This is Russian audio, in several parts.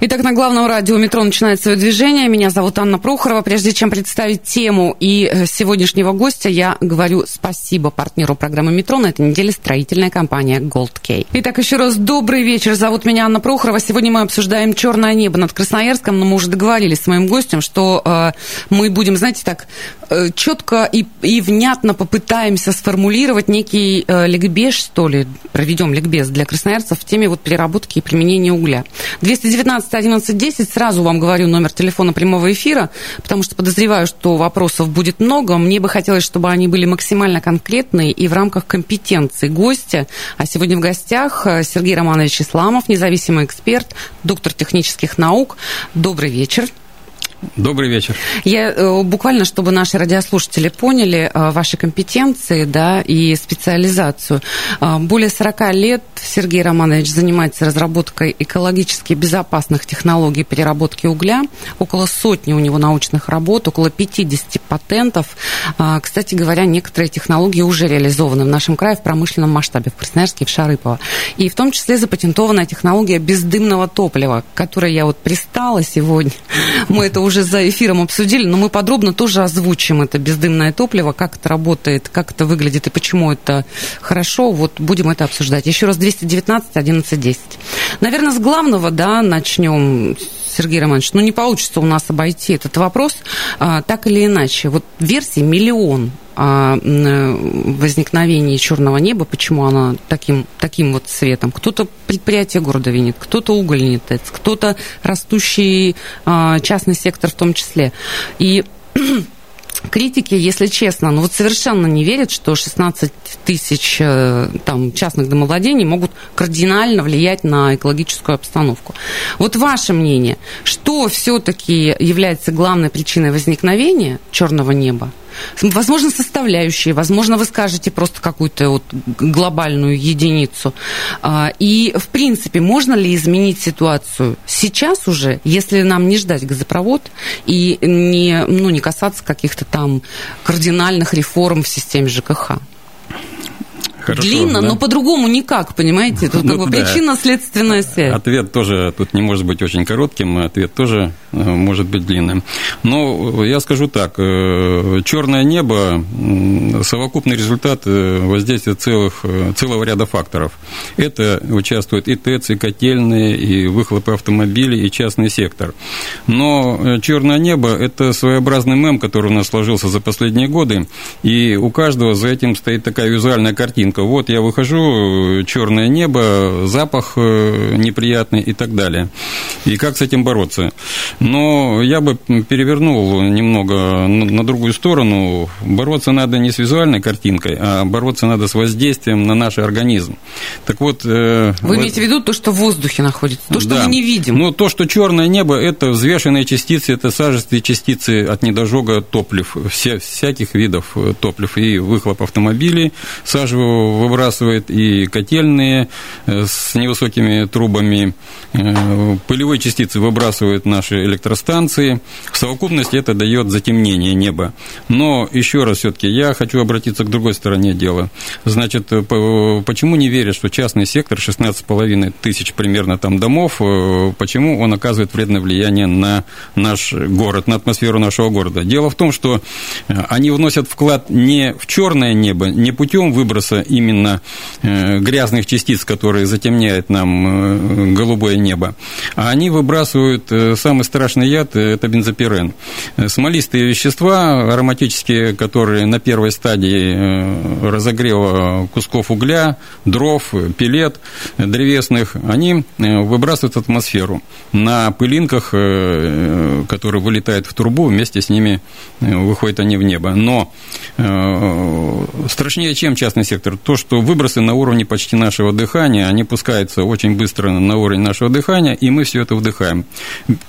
Итак, на главном радио «Метро» начинает свое движение. Меня зовут Анна Прохорова. Прежде чем представить тему и э, сегодняшнего гостя, я говорю спасибо партнеру программы «Метро» на этой неделе строительная компания Gold K. Итак, еще раз добрый вечер. Зовут меня Анна Прохорова. Сегодня мы обсуждаем черное небо над Красноярском, но мы уже договорились с моим гостем, что э, мы будем, знаете, так э, четко и, и внятно попытаемся сформулировать некий э, ликбез, что ли, проведем ликбез для красноярцев в теме вот переработки и применения угля. 219 11 10, сразу вам говорю номер телефона прямого эфира, потому что подозреваю, что вопросов будет много. Мне бы хотелось, чтобы они были максимально конкретные и в рамках компетенции гостя. А сегодня в гостях э, Сергей Романович Исламов, независимый эксперт, доктор технических наук. Добрый вечер. Добрый вечер. Я э, буквально, чтобы наши радиослушатели поняли э, ваши компетенции да, и специализацию. Э, более 40 лет Сергей Романович занимается разработкой экологически безопасных технологий переработки угля. Около сотни у него научных работ, около 50 патентов. Кстати говоря, некоторые технологии уже реализованы в нашем крае в промышленном масштабе, в Красноярске в Шарыпово. И в том числе запатентованная технология бездымного топлива, к которой я вот пристала сегодня. Мы это уже за эфиром обсудили, но мы подробно тоже озвучим это бездымное топливо, как это работает, как это выглядит и почему это хорошо. Вот будем это обсуждать. Еще раз 219 11 10. Наверное, с главного, да, начнем, Сергей Романович. Ну, не получится у нас обойти этот вопрос а, так или иначе. Вот версии миллион о возникновении черного неба, почему она таким, таким вот цветом. Кто-то предприятие города винит, кто-то угольный ТЭЦ, кто-то растущий а, частный сектор в том числе. И критики, если честно, ну вот совершенно не верят, что 16 тысяч э, там, частных домовладений могут кардинально влиять на экологическую обстановку. Вот ваше мнение, что все-таки является главной причиной возникновения черного неба? Возможно, составляющие, возможно, вы скажете просто какую-то вот глобальную единицу. А, и, в принципе, можно ли изменить ситуацию сейчас уже, если нам не ждать газопровод и не, ну, не касаться каких-то там кардинальных реформ в системе ЖКХ? Хорошо, Длинно, да? но по-другому никак, понимаете? Тут ну, как бы да. причинно-следственная связь. Ответ тоже тут не может быть очень коротким, ответ тоже э, может быть длинным. Но я скажу так, э, черное небо – совокупный результат э, воздействия целых, целого ряда факторов. Это участвуют и ТЭЦ, и котельные, и выхлопы автомобилей, и частный сектор. Но черное небо – это своеобразный мем, который у нас сложился за последние годы, и у каждого за этим стоит такая визуальная картинка картинка. Вот я выхожу, черное небо, запах э, неприятный и так далее. И как с этим бороться? Но я бы перевернул немного на другую сторону. Бороться надо не с визуальной картинкой, а бороться надо с воздействием на наш организм. Так вот... Э, Вы имеете в виду то, что в воздухе находится, то, что да. мы не видим? Ну, то, что черное небо, это взвешенные частицы, это сажистые частицы от недожога топлив, все, всяких видов э, топлив, и выхлоп автомобилей сажевого выбрасывает и котельные э, с невысокими трубами, э, пылевые частицы выбрасывают наши электростанции. В совокупности это дает затемнение неба. Но еще раз все-таки я хочу обратиться к другой стороне дела. Значит, э, почему не верят, что частный сектор, 16,5 тысяч примерно там домов, почему он оказывает вредное влияние на наш город, на атмосферу нашего города? Дело в том, что они вносят вклад не в черное небо, не путем выброса именно э, грязных частиц, которые затемняют нам э, голубое небо, а они выбрасывают э, самый страшный яд – это бензопирен. Смолистые вещества ароматические, которые на первой стадии разогрева кусков угля, дров, пилет древесных, они выбрасывают в атмосферу. На пылинках, которые вылетают в трубу, вместе с ними выходят они в небо. Но страшнее, чем частный сектор, то, что выбросы на уровне почти нашего дыхания, они пускаются очень быстро на уровень нашего дыхания, и мы все это вдыхаем.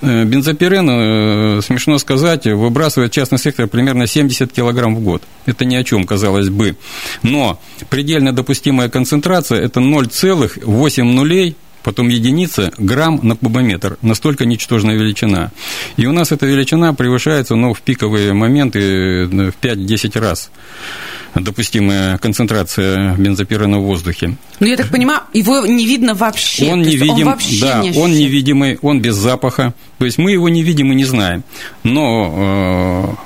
Э, бензопирен, э, смешно сказать, выбрасывает частный сектор примерно 70 килограмм в год. Это ни о чем, казалось бы. Но предельно допустимая концентрация – это 0,8 нулей потом единица, грамм на кубометр, настолько ничтожная величина. И у нас эта величина превышается ну, в пиковые моменты э, в 5-10 раз допустимая концентрация бензопирена в воздухе. Ну, я так понимаю, его не видно вообще. Он не видим, да, не он невидимый, он без запаха. То есть мы его не видим и не знаем. Но э,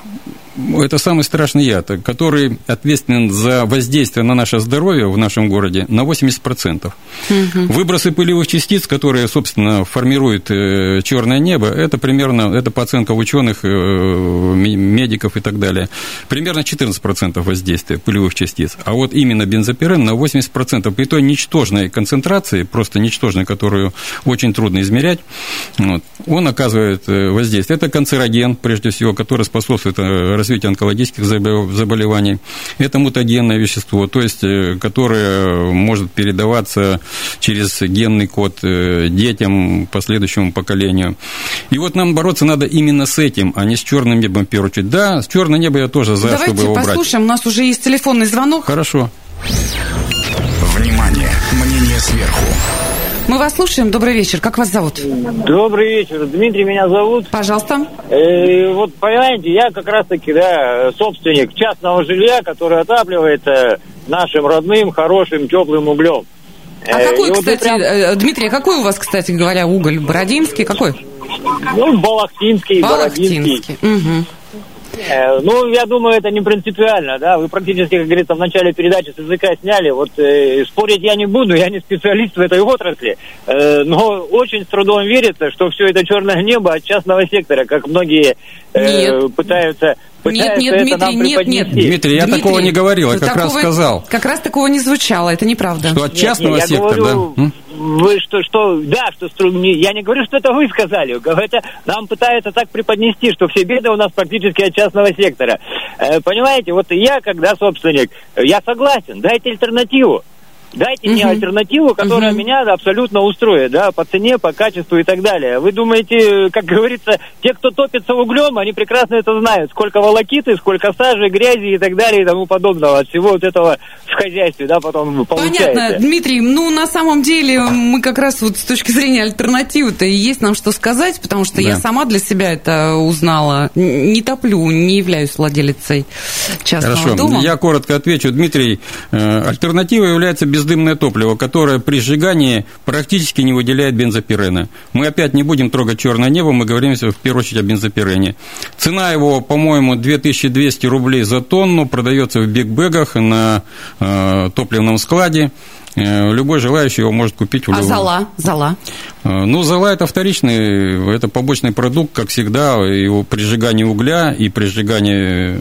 это самый страшный яд, который ответственен за воздействие на наше здоровье в нашем городе на 80%. Угу. Выбросы пылевых частиц, которые, собственно, формируют э, черное небо, это примерно, это по оценкам ученых, э, медиков и так далее, примерно 14% воздействия пылевых частиц. А вот именно бензопирен на 80%, при той ничтожной концентрации, просто ничтожной, которую очень трудно измерять, вот, он оказывает э, воздействие. Это канцероген, прежде всего, который способствует развития онкологических заболеваний. Это мутагенное вещество, то есть, э, которое может передаваться через генный код э, детям, последующему поколению. И вот нам бороться надо именно с этим, а не с черным небом в первую очередь. Да, с черным небом я тоже за, Давайте чтобы его брать. Давайте послушаем, у нас уже есть телефонный звонок. Хорошо. Внимание, мнение сверху. Мы вас слушаем. Добрый вечер. Как вас зовут? Добрый вечер. Дмитрий меня зовут. Пожалуйста. Э, вот понимаете, я как раз-таки, да, собственник частного жилья, которое отапливается нашим родным, хорошим, теплым углем. А э, какой, кстати, прям... Э, Дмитрий, а какой у вас, кстати говоря, уголь? Бородинский? Какой? Ну, Балахтинский, Балахтинский. Бородинский. Угу. Э, ну, я думаю, это не принципиально, да. Вы практически, как говорится, в начале передачи с языка сняли. Вот э, спорить я не буду, я не специалист в этой отрасли. Э, но очень с трудом верится, что все это черное небо от частного сектора, как многие э, пытаются нет, нет, Дмитрий, нет, нет. Дмитрий, я Дмитрий, такого не говорил, я как такого, раз сказал. Как раз такого не звучало, это неправда. Что от частного нет, нет, сектора, говорю, да? Вы что, что, да, что я не говорю, что это вы сказали, это нам пытаются так преподнести, что все беды у нас практически от частного сектора. Э, понимаете, вот я, когда собственник, я согласен, дайте альтернативу. Дайте угу. мне альтернативу, которая угу. меня абсолютно устроит, да, по цене, по качеству и так далее. Вы думаете, как говорится, те, кто топится углем, они прекрасно это знают, сколько волокиты, сколько сажи, грязи и так далее и тому подобного от всего вот этого в хозяйстве, да, потом получается. Понятно, Дмитрий, ну, на самом деле, мы как раз вот с точки зрения альтернативы-то и есть нам что сказать, потому что да. я сама для себя это узнала. Не топлю, не являюсь владелицей частного Хорошо. дома. Я коротко отвечу. Дмитрий, э, альтернатива является без бездымное топливо, которое при сжигании практически не выделяет бензопирена. Мы опять не будем трогать черное небо, мы говорим в первую очередь о бензопирене. Цена его, по-моему, 2200 рублей за тонну, продается в бигбегах на э, топливном складе. Э, любой желающий его может купить в А зола? Зола? Э, ну, зола – это вторичный, это побочный продукт, как всегда, его при сжигании угля и при сжигании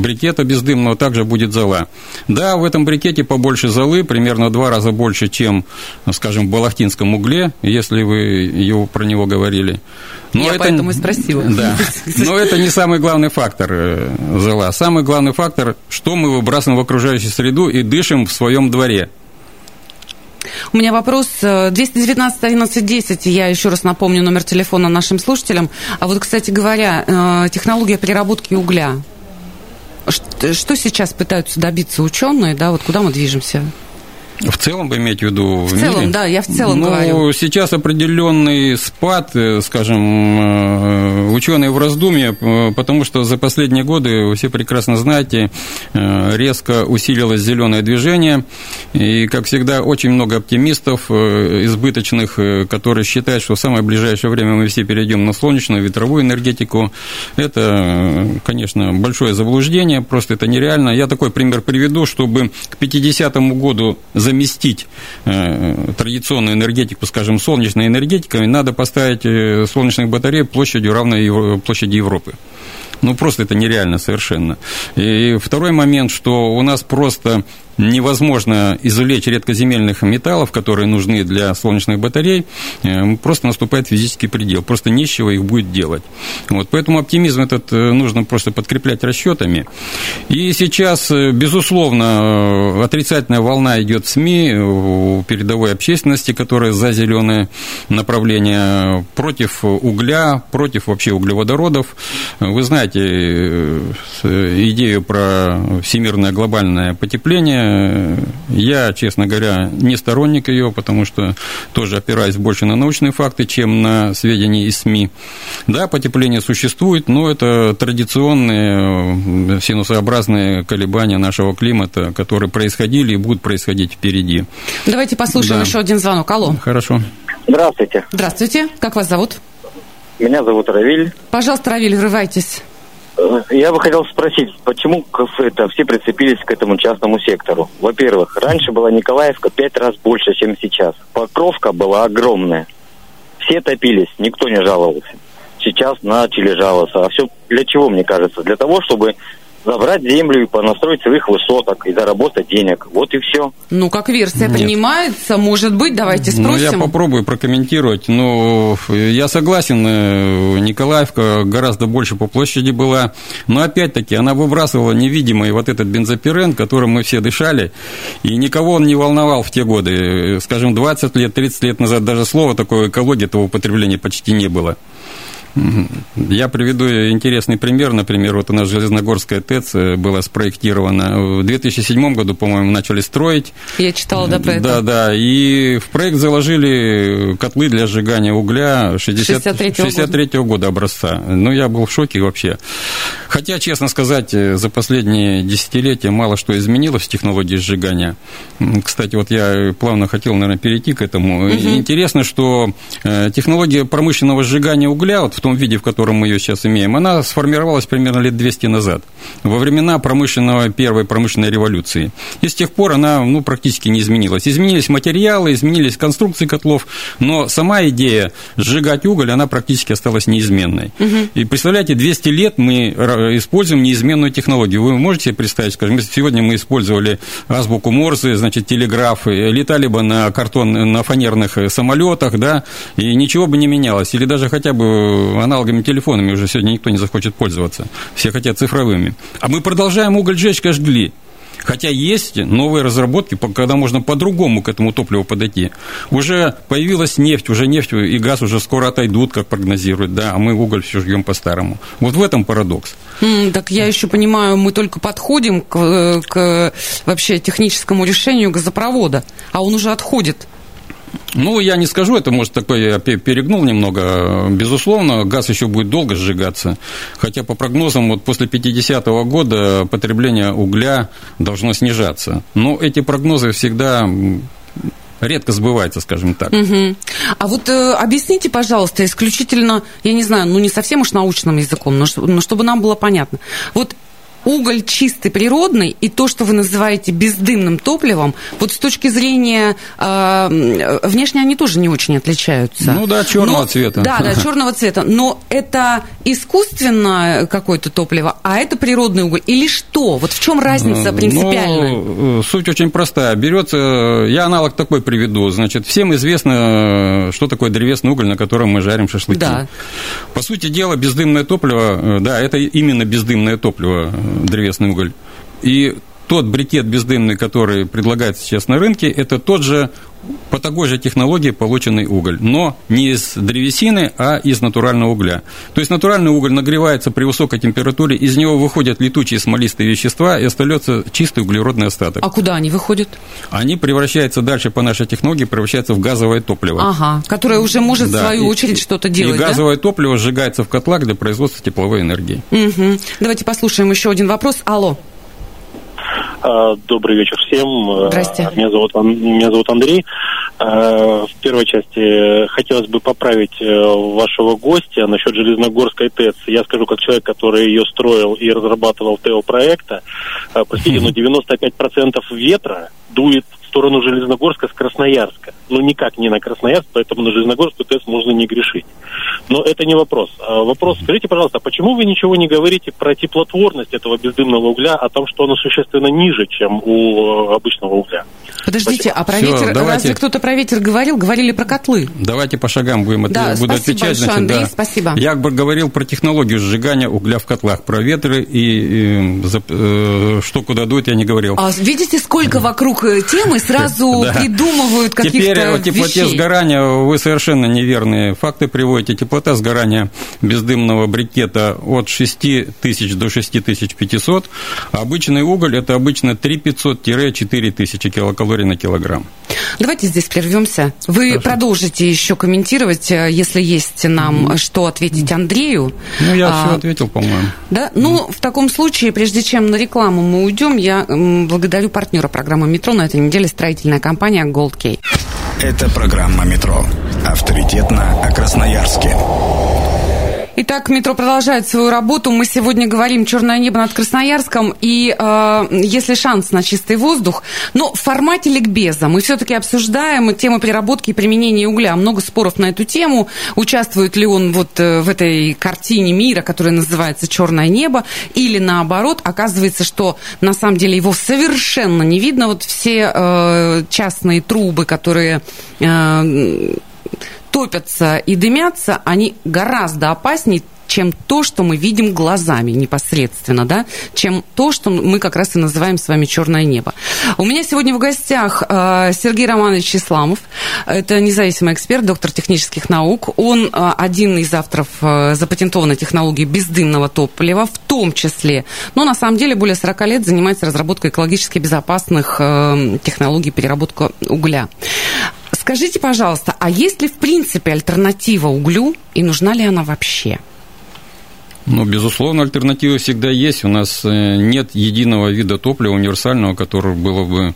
брикета бездымного также будет зола. Да, в этом брикете побольше золы, примерно в два раза больше, чем, скажем, в балахтинском угле, если вы его, про него говорили. Но Я это, поэтому и спросила. Да. Но это не самый главный фактор э, зола. Самый главный фактор, что мы выбрасываем в окружающую среду и дышим в своем дворе. У меня вопрос 219 11 10, я еще раз напомню номер телефона нашим слушателям. А вот, кстати говоря, э, технология переработки угля. Что сейчас пытаются добиться ученые, да, вот куда мы движемся? В целом вы имеете в виду в, в целом, мире? да, я в целом ну, говорю. Сейчас определенный спад, э, скажем, э, ученые в раздумье, э, потому что за последние годы, вы все прекрасно знаете, резко усилилось зеленое движение, и, как всегда, очень много оптимистов избыточных, которые считают, что в самое ближайшее время мы все перейдем на солнечную, ветровую энергетику. Это, конечно, большое заблуждение, просто это нереально. Я такой пример приведу, чтобы к 50 году заместить э, традиционную энергетику, скажем, солнечной энергетикой, надо поставить э, солнечных батарей площадью равной площади Европы. Ну, просто это нереально совершенно. И второй момент, что у нас просто невозможно извлечь редкоземельных металлов, которые нужны для солнечных батарей, э, просто наступает физический предел. Просто нечего их будет делать. Вот, поэтому оптимизм этот э, нужно просто подкреплять расчетами. И сейчас, э, безусловно, отрицательная волна идет в СМИ, у передовой общественности, которая за зеленое направление, против угля, против вообще углеводородов. Вы знаете идею про всемирное глобальное потепление, я, честно говоря, не сторонник ее, потому что тоже опираюсь больше на научные факты, чем на сведения из СМИ. Да, потепление существует, но это традиционные синусообразные колебания нашего климата, которые происходили и будут происходить впереди. Давайте послушаем да. еще один звонок. Алло. Хорошо. Здравствуйте. Здравствуйте. Как вас зовут? Меня зовут Равиль. Пожалуйста, Равиль, врывайтесь. Я бы хотел спросить, почему это все прицепились к этому частному сектору? Во-первых, раньше была Николаевка пять раз больше, чем сейчас. Покровка была огромная. Все топились, никто не жаловался. Сейчас начали жаловаться. А все для чего, мне кажется? Для того, чтобы забрать землю и понастроить своих высоток и заработать денег. Вот и все. Ну, как версия Нет. принимается, может быть, давайте спросим. Ну, я попробую прокомментировать. Ну, я согласен, э, Николаевка гораздо больше по площади была, но опять-таки она выбрасывала невидимый вот этот бензопирен, которым мы все дышали, и никого он не волновал в те годы. Скажем, 20 лет, 30 лет назад даже слова такое экология, этого употребления почти не было. Я приведу интересный пример. Например, вот у нас Железногорская ТЭЦ э, была спроектирована. В 2007 году, по-моему, начали строить. Я читала, да, про это. Да, да. И в проект заложили котлы для сжигания угля 60, 63-го 63 года. года образца. Ну, я был в шоке вообще. Хотя, честно сказать, э, за последние десятилетия мало что изменилось в технологии сжигания. Кстати, вот я плавно хотел, наверное, перейти к этому. Угу. Интересно, что э, технология промышленного сжигания угля вот в том виде, в котором мы ее сейчас имеем, она сформировалась примерно лет 200 назад, во времена промышленного, первой промышленной революции. И с тех пор она ну, практически не изменилась. Изменились материалы, изменились конструкции котлов, но сама идея сжигать уголь, она практически осталась неизменной. Угу. И представляете, 200 лет мы используем неизменную технологию. Вы можете себе представить, скажем, сегодня мы использовали азбуку Морзе, значит, телеграфы, летали бы на картон, на фанерных самолетах, да, и ничего бы не менялось. Или даже хотя бы аналоговыми телефонами уже сегодня никто не захочет пользоваться. Все хотят цифровыми. А мы продолжаем уголь жечь, как жгли. Хотя есть новые разработки, когда можно по-другому к этому топливу подойти. Уже появилась нефть, уже нефть и газ уже скоро отойдут, как прогнозируют, да, а мы уголь все жгем по-старому. Вот в этом парадокс. Mm, так я еще понимаю, мы только подходим к, к вообще техническому решению газопровода, а он уже отходит. Ну, я не скажу, это, может, такой я перегнул немного. Безусловно, газ еще будет долго сжигаться. Хотя, по прогнозам, вот после 50-го года потребление угля должно снижаться. Но эти прогнозы всегда редко сбываются, скажем так. Угу. А вот э, объясните, пожалуйста, исключительно, я не знаю, ну не совсем уж научным языком, но, но чтобы нам было понятно. Вот уголь чистый, природный, и то, что вы называете бездымным топливом, вот с точки зрения э, внешне они тоже не очень отличаются. Ну да, черного но, цвета. Да, да, черного цвета. Но это искусственное какое-то топливо, а это природный уголь. Или что? Вот в чем разница ну, принципиальная? Ну, суть очень простая. Берется, я аналог такой приведу. Значит, всем известно, что такое древесный уголь, на котором мы жарим шашлыки. Да. По сути дела, бездымное топливо, э, да, это именно бездымное топливо древесный уголь. И тот брикет бездымный, который предлагается сейчас на рынке, это тот же по такой же технологии полученный уголь, но не из древесины, а из натурального угля. То есть натуральный уголь нагревается при высокой температуре, из него выходят летучие смолистые вещества и остается чистый углеродный остаток. А куда они выходят? Они превращаются дальше по нашей технологии, превращаются в газовое топливо. Ага, которое уже может да, в свою очередь что-то делать. И газовое да? топливо сжигается в котлах для производства тепловой энергии. Угу. Давайте послушаем еще один вопрос. Алло. А, добрый вечер всем. Здрасте. Меня зовут, меня зовут Андрей. А, в первой части хотелось бы поправить э, вашего гостя насчет Железногорской ТЭЦ. Я скажу, как человек, который ее строил и разрабатывал ТЭО проекта. А, простите, но 95% ветра дует сторону Железногорска с Красноярска. Ну, никак не на Красноярск, поэтому на Железногорскую ТЭЦ можно не грешить. Но это не вопрос. А вопрос, скажите, пожалуйста, почему вы ничего не говорите про теплотворность этого бездымного угля, о том, что оно существенно ниже, чем у э, обычного угля? Подождите, Спасибо. а про Всё, ветер, давайте. разве кто-то про ветер говорил? Говорили про котлы. Давайте по шагам будем Да, буду спасибо отвечать. большое, значит, Андрей, да. спасибо. Я бы говорил про технологию сжигания угля в котлах, про ветры и, э, за- э, что куда дует, я не говорил. А видите, сколько вокруг э, темы сразу Да. придумывают каких-то Теперь о теплоте вещей. сгорания вы совершенно неверные факты приводите. Теплота сгорания бездымного брикета от 6 тысяч до 6500. А обычный уголь – это обычно 3500-4 тысячи килокалорий на килограмм. Давайте здесь прервемся. Вы продолжите еще комментировать, э, если есть нам что ответить Андрею. Ну, я А, все ответил, по-моему. Да, ну, в таком случае, прежде чем на рекламу мы уйдем, я благодарю партнера программы «Метро» на этой неделе строительная компания Gold Key. Это программа «Метро». Авторитетно о Красноярске. Итак, метро продолжает свою работу. Мы сегодня говорим «Черное небо над Красноярском». И э, если шанс на чистый воздух, но в формате ликбеза мы все-таки обсуждаем тему переработки и применения угля. Много споров на эту тему. Участвует ли он вот э, в этой картине мира, которая называется «Черное небо», или наоборот, оказывается, что на самом деле его совершенно не видно. Вот все э, частные трубы, которые... э, топятся и дымятся, они гораздо опаснее, чем то, что мы видим глазами непосредственно, да, чем то, что мы как раз и называем с вами черное небо. У меня сегодня в гостях э, Сергей Романович Исламов. Это независимый эксперт, доктор технических наук. Он э, один из авторов э, запатентованной технологии бездымного топлива, в том числе, но на самом деле более 40 лет занимается разработкой экологически безопасных технологий переработки угля. Скажите, пожалуйста, а есть ли в принципе альтернатива углю и нужна ли она вообще? Ну, безусловно, альтернативы всегда есть. У нас э, нет единого вида топлива универсального, которое было бы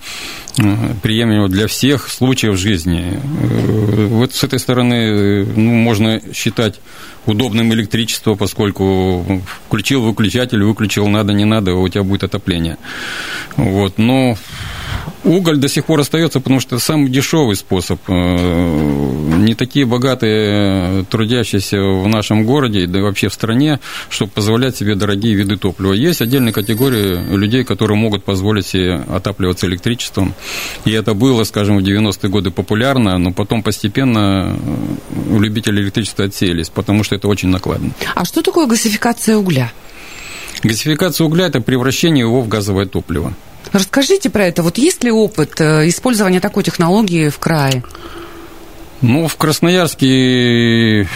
э, приемлемо для всех случаев жизни. Э, Вот с этой стороны ну, можно считать удобным электричество, поскольку включил выключатель, выключил надо, не надо, у тебя будет отопление. Вот. Но уголь до сих пор остается, потому что самый дешевый способ. Э, Не такие богатые трудящиеся в нашем городе, да и вообще в стране, чтобы позволять себе дорогие виды топлива. Есть отдельные категории людей, которые могут позволить себе отапливаться электричеством. И это было, скажем, в 90-е годы популярно, но потом постепенно э, любители электричества отсеялись, потому что это очень накладно. А что такое газификация угля? Газификация угля – это превращение его в газовое топливо. Расскажите про это. Вот есть ли опыт э, использования такой технологии в крае? Ну, в Красноярске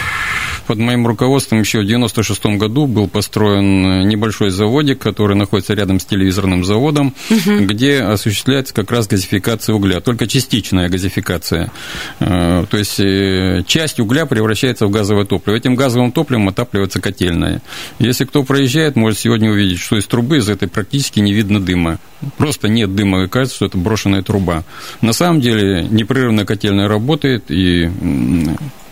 под моим руководством еще в 96 году был построен небольшой заводик, который находится рядом с телевизорным заводом, где осуществляется как раз газификация угля, только частичная газификация. Э, То есть э, часть угля превращается в газовое топливо. Этим газовым топливом отапливается котельная. Если кто проезжает, может сегодня увидеть, что из трубы из этой практически не видно дыма. Просто нет дыма, и кажется, что это брошенная труба. На самом деле непрерывно котельная работает, и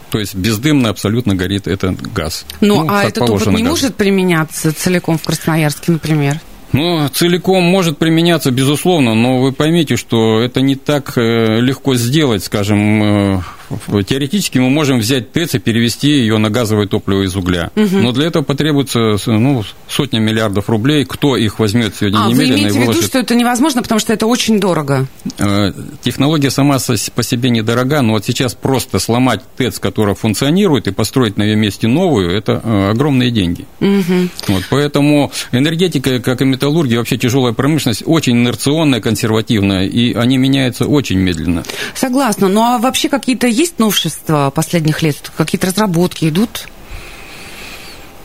то есть бездымно абсолютно горит этот газ. Ну, а как этот опыт не газу. может применяться целиком в Красноярске, например? Ну, целиком может применяться, безусловно, но вы поймите, что это не так э, легко сделать, скажем, э, теоретически мы можем взять ТЭЦ и перевести ее на газовое топливо из угля. Но для этого потребуется ну, сотни миллиардов рублей. Кто их возьмет сегодня А, вы немедленно имеете и в виду, что это невозможно, потому что это очень дорого? Э, Технология сама по себе недорога, но вот сейчас просто сломать ТЭЦ, которая функционирует, и построить на ее месте новую, это э, огромные деньги. Вот, поэтому энергетика, как и металлургия, вообще тяжелая промышленность, очень инерционная, консервативная, и они меняются очень медленно. Согласна. Ну, а вообще какие-то есть новшества последних лет? Какие-то разработки идут?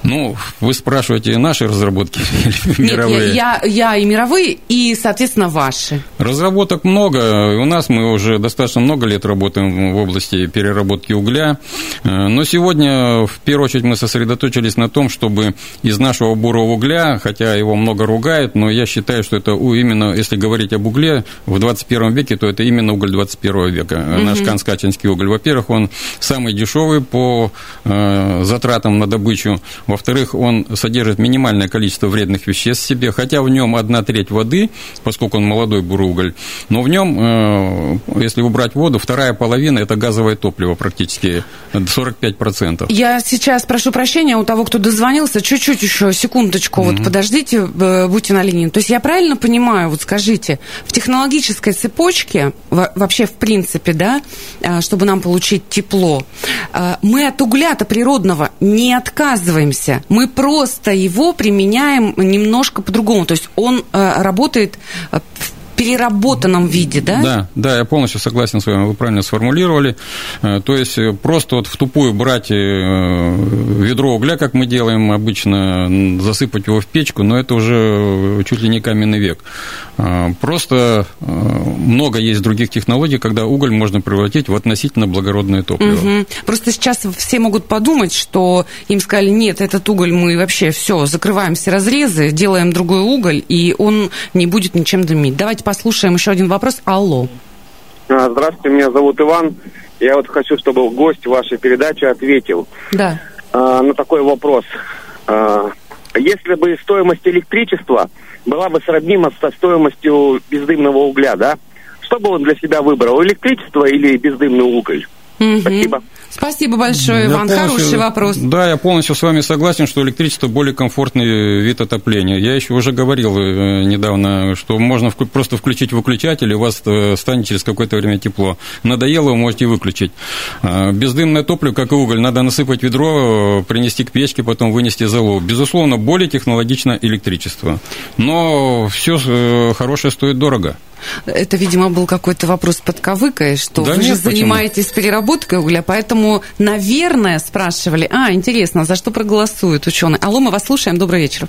Ну, вы спрашиваете наши разработки или Нет, мировые? я, я, я и мировые, и, соответственно, ваши. Разработок много. У нас мы уже достаточно много лет работаем в области переработки угля. Э, Но сегодня, в первую очередь, мы сосредоточились на том, чтобы из нашего бурого угля, хотя его много ругают, но я считаю, что это именно, если говорить об угле в 21 веке, то это именно уголь 21 века. Э, Наш канскачинский уголь. Во-первых, он самый дешевый по э, затратам на добычу. Во-вторых, он содержит минимальное количество вредных веществ в себе, хотя в нем одна треть воды, поскольку он молодой бурый уголь, но в нем, э, если убрать воду, вторая половина – это газовое топливо практически, 45%. Я сейчас прошу прощения у того, кто дозвонился, чуть-чуть еще, секундочку, mm-hmm. вот подождите, э, будьте на линии. То есть я правильно понимаю, вот скажите, в технологической цепочке, вообще в принципе, да, а, чтобы нам получить тепло, мы от угля-то природного не отказываемся, мы просто его применяем немножко по-другому. То есть он э, работает в переработанном виде, да? Да, да, я полностью согласен с вами, вы правильно сформулировали. Э, то есть э, просто вот в тупую брать э, ведро угля, как мы делаем обычно, засыпать его в печку, но это уже чуть ли не каменный век. Просто много есть других технологий, когда уголь можно превратить в относительно благородное топливо. Угу. Просто сейчас все могут подумать, что им сказали, нет, этот уголь мы вообще все, закрываем все разрезы, делаем другой уголь, и он не будет ничем дымить. Давайте послушаем еще один вопрос. Алло. А, здравствуйте, меня зовут Иван. Я вот хочу, чтобы гость вашей передачи ответил да. а, на такой вопрос. А, если бы стоимость электричества была бы сравнима со стоимостью бездымного угля, да? Что бы он для себя выбрал, электричество или бездымный уголь? Угу. Спасибо. Спасибо большое, Иван. Хороший вопрос. Да, я полностью с вами согласен, что электричество более комфортный вид отопления. Я еще уже говорил э, недавно, что можно просто включить выключатель, и у вас э, станет через какое-то время тепло. Надоело, вы можете выключить. А, бездымное топливо, как и уголь, надо насыпать ведро, принести к печке, потом вынести залу. Безусловно, более технологично электричество. Но все э, хорошее стоит дорого. Это, видимо, был какой-то вопрос под кавыкой, что да вы нет, же занимаетесь почему? переработкой угля, поэтому, наверное, спрашивали, а, интересно, за что проголосуют ученые. Алло, мы вас слушаем, добрый вечер.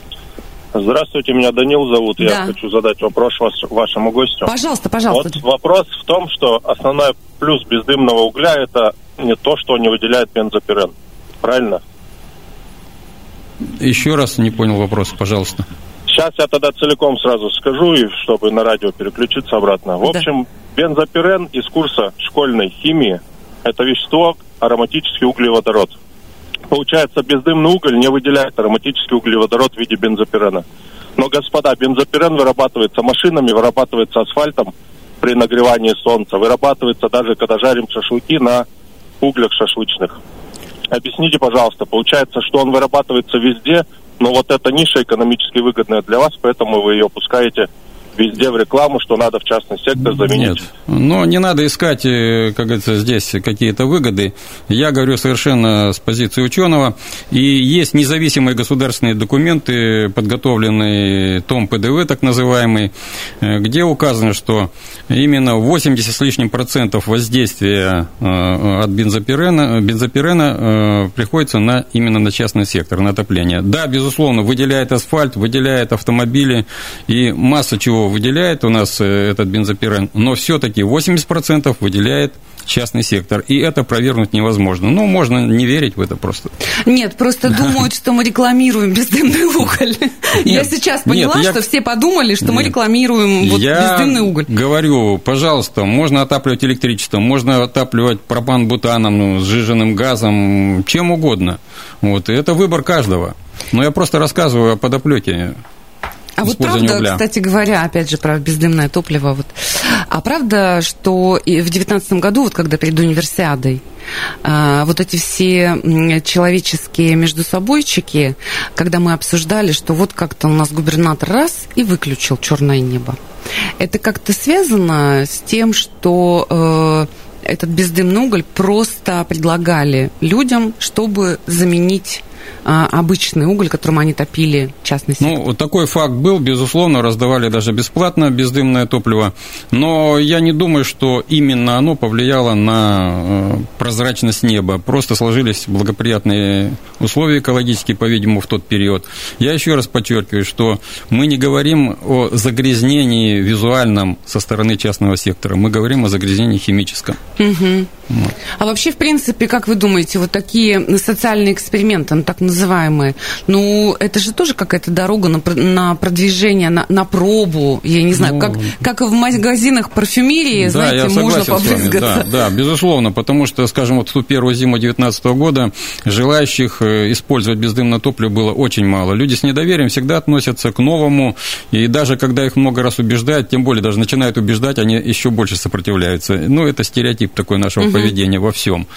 Здравствуйте, меня Данил зовут. Да. Я хочу задать вопрос вашему гостю. Пожалуйста, пожалуйста. Вот вопрос в том, что основной плюс бездымного угля это не то, что не выделяет бензопирен. Правильно? Еще раз не понял вопрос, пожалуйста. Сейчас я тогда целиком сразу скажу, и чтобы на радио переключиться обратно. В да. общем, бензопирен из курса школьной химии – это вещество ароматический углеводород. Получается, бездымный уголь не выделяет ароматический углеводород в виде бензопирена. Но, господа, бензопирен вырабатывается машинами, вырабатывается асфальтом при нагревании солнца, вырабатывается даже, когда жарим шашлыки на углях шашлычных. Объясните, пожалуйста, получается, что он вырабатывается везде, но вот эта ниша экономически выгодная для вас, поэтому вы ее пускаете везде в рекламу, что надо в частный сектор заменить. Нет, но не надо искать, э, как говорится, здесь какие-то выгоды. Я говорю совершенно с позиции ученого. И есть независимые государственные документы, подготовленные том ПДВ, так называемый, э, где указано, что именно 80 с лишним процентов воздействия э, от бензопирена, бензопирена приходится на, именно на частный сектор, на отопление. Да, безусловно, выделяет асфальт, выделяет автомобили и масса чего выделяет у нас э, этот бензопирен, но все-таки 80% выделяет частный сектор. И это провернуть невозможно. Ну, можно не верить в это просто. Нет, просто думают, что мы рекламируем бездымный уголь. Я сейчас поняла, что все подумали, что мы рекламируем бездымный уголь. говорю, пожалуйста, можно отапливать электричеством, можно отапливать пропан-бутаном, ну, сжиженным газом, чем угодно. Вот, и это выбор каждого. Но я просто рассказываю о подоплеке. А вот правда, угля. кстати говоря, опять же, про бездымное топливо, вот, а правда, что в 2019 году, вот когда перед универсиадой, а, вот эти все человеческие между собойчики, когда мы обсуждали, что вот как-то у нас губернатор раз и выключил черное небо. Это как-то связано с тем, что э, этот бездымный уголь просто предлагали людям, чтобы заменить обычный уголь, которым они топили частный сектор? Ну, такой факт был, безусловно, раздавали даже бесплатно бездымное топливо, но я не думаю, что именно оно повлияло на э, прозрачность неба. Просто сложились благоприятные условия экологические, по-видимому, в тот период. Я еще раз подчеркиваю, что мы не говорим о загрязнении визуальном со стороны частного сектора, мы говорим о загрязнении химическом. Угу. Вот. А вообще, в принципе, как вы думаете, вот такие социальные эксперименты, ну, так называемые, ну, это же тоже какая-то дорога на, на продвижение, на, на пробу, я не знаю, ну, как, как в магазинах парфюмерии, да, знаете, можно побрызгаться. Да, да, безусловно, потому что, скажем, вот в ту первую зиму 2019 года желающих э, использовать бездымное топливо было очень мало. Люди с недоверием всегда относятся к новому, и даже когда их много раз убеждают, тем более даже начинают убеждать, они еще больше сопротивляются. Ну, это стереотип такой нашего угу. поведения во всем.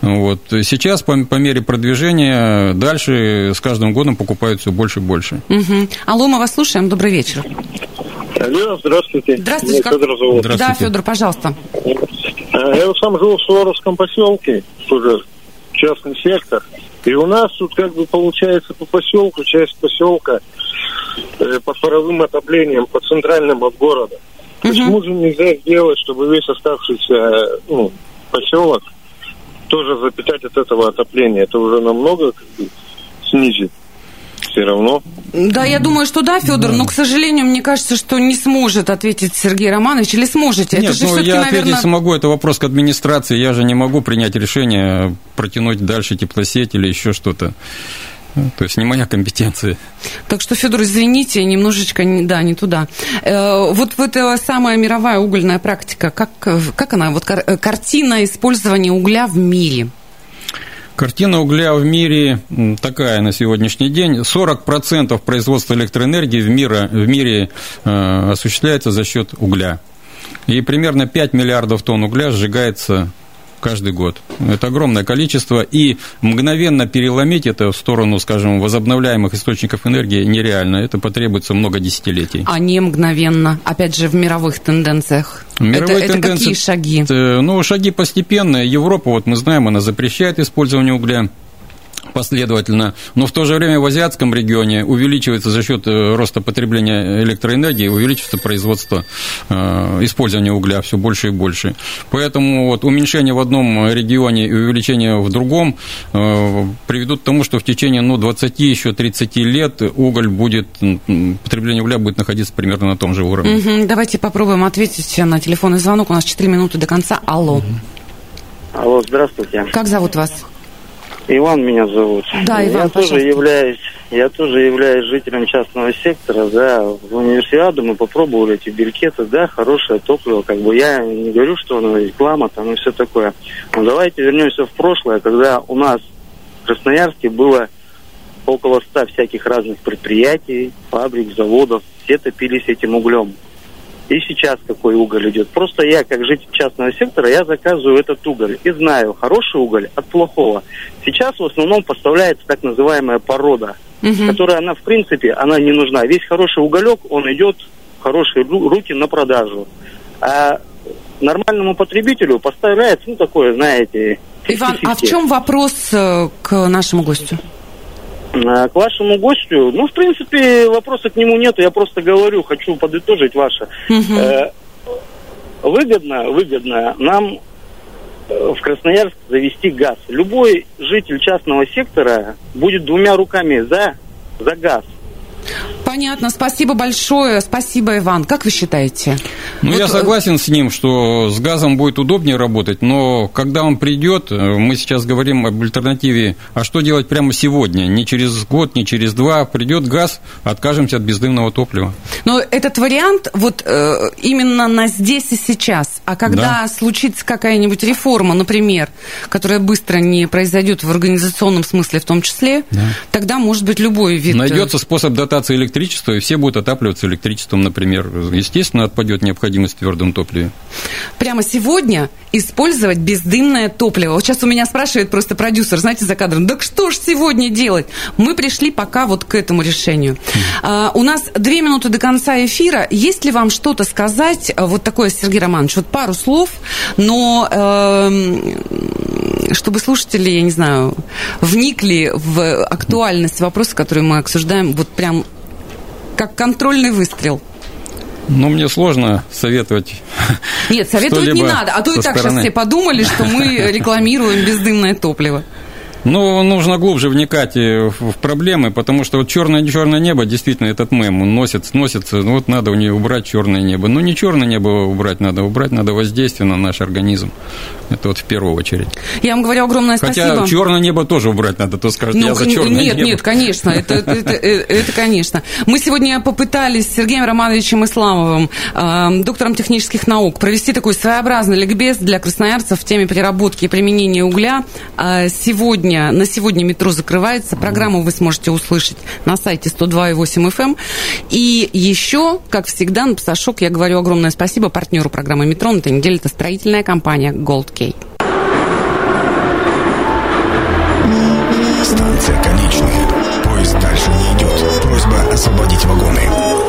Вот. Сейчас, по, по мере продвижения, дальше с каждым годом покупают все больше и больше. Угу. Алло, мы вас слушаем. Добрый вечер. Алло, здравствуйте. Здравствуйте. Меня Федор зовут. Здравствуйте. Да, Федор, пожалуйста. Э, я сам живу в Суворовском поселке, тоже частный сектор. И у нас тут как бы получается по поселку, часть поселка э, под паровым отоплением, по центральным от города. Угу. Почему же нельзя сделать, чтобы весь оставшийся ну, поселок тоже запитать от этого отопления? Это уже намного снизит все равно. Да, я думаю, что да, Федор, да. но, к сожалению, мне кажется, что не сможет ответить Сергей Романович, или сможете? Нет, это же ну, я наверное... ответить смогу, это вопрос к администрации, я же не могу принять решение протянуть дальше теплосеть или еще что-то. То есть не моя компетенция. Так что, Федор, извините, немножечко, да, не туда. Э, вот в эта самая мировая угольная практика, как, как она, вот картина использования угля в мире – Картина угля в мире такая на сегодняшний день. 40% производства электроэнергии в мире, в мире э, осуществляется за счет угля. И примерно 5 миллиардов тонн угля сжигается каждый год. Это огромное количество, и мгновенно переломить это в сторону, скажем, возобновляемых источников энергии нереально. Это потребуется много десятилетий. А не мгновенно, опять же, в мировых тенденциях. Мировые это, тенденции, это какие шаги? Ну, шаги постепенные. Европа, вот мы знаем, она запрещает использование угля последовательно, но в то же время в азиатском регионе увеличивается за счет э, роста потребления электроэнергии, увеличивается производство, э, использование угля все больше и больше. Поэтому вот уменьшение в одном регионе и увеличение в другом э, приведут к тому, что в течение ну, 20, еще 30 лет уголь будет, потребление угля будет находиться примерно на том же уровне. Угу, давайте попробуем ответить на телефонный звонок. У нас 4 минуты до конца. Алло. Алло, здравствуйте. Как зовут вас? Иван меня зовут. Да, Иван, я тоже являюсь, я тоже являюсь жителем частного сектора, да. В универсиаду мы попробовали эти белькеты, да, хорошее топливо, как бы я не говорю, что оно реклама там и все такое. Но давайте вернемся в прошлое, когда у нас в Красноярске было около ста всяких разных предприятий, фабрик, заводов, все топились этим углем. И сейчас какой уголь идет. Просто я, как житель частного сектора, я заказываю этот уголь и знаю хороший уголь от плохого. Сейчас в основном поставляется так называемая порода, угу. которая, она в принципе, она не нужна. Весь хороший уголек, он идет в хорошие руки на продажу. А нормальному потребителю поставляется, ну, такое, знаете... Иван, а в чем вопрос э, к нашему гостю? К вашему гостю, ну, в принципе, вопроса к нему нет, я просто говорю, хочу подытожить ваше. Угу. Э, выгодно, выгодно нам э, в Красноярск завести газ. Любой житель частного сектора будет двумя руками за, за газ. Понятно, спасибо большое. Спасибо, Иван. Как вы считаете? Ну, вот... я э, согласен с ним, что с газом будет удобнее работать, но когда он придет, э, мы сейчас говорим об альтернативе, а что делать прямо сегодня? Не через год, не через два. Придет газ, откажемся от бездымного топлива. Но этот вариант вот э, именно на здесь и сейчас. А когда да. случится какая-нибудь реформа, например, которая быстро не произойдет в организационном смысле в том числе, да. тогда может быть любой вид... Найдется способ эксплуатации электричества, и все будут отапливаться электричеством, например. Естественно, отпадет необходимость в твердом топливе. Прямо сегодня использовать бездымное топливо. Вот сейчас у меня спрашивает просто продюсер, знаете, за кадром, так что ж сегодня делать? Мы пришли пока вот к этому решению. А, у нас две минуты до конца эфира. Есть ли вам что-то сказать, вот такое, Сергей Романович, вот пару слов, но э, чтобы слушатели, я не знаю, вникли в актуальность вопроса, который мы обсуждаем, вот прям как контрольный выстрел. Ну, мне сложно советовать. Нет, советовать не надо. А то и так стороны. сейчас все подумали, что мы рекламируем бездымное топливо. Ну, нужно глубже вникать в проблемы, потому что вот черное черное небо, действительно, этот мем, он носится, носится, ну вот надо у нее убрать черное небо. Ну, не черное небо убрать надо, убрать надо воздействие на наш организм. Это вот в первую очередь. Я вам говорю огромное спасибо. Хотя черное небо тоже убрать надо, то скажет, ну, я за черное нет, небо. Нет, конечно, это, это, это, это, конечно. Мы сегодня попытались с Сергеем Романовичем Исламовым, э, доктором технических наук, провести такой своеобразный ликбез для красноярцев в теме переработки и применения угля. Э, сегодня, на сегодня метро закрывается. Программу вы сможете услышать на сайте 102.8 FM. Эм. И еще, как всегда, на Пасашок я говорю огромное спасибо партнеру программы метро. На этой неделе это строительная компания Gold Key. Станция конечная. Поезд дальше не идет. Просьба освободить вагоны.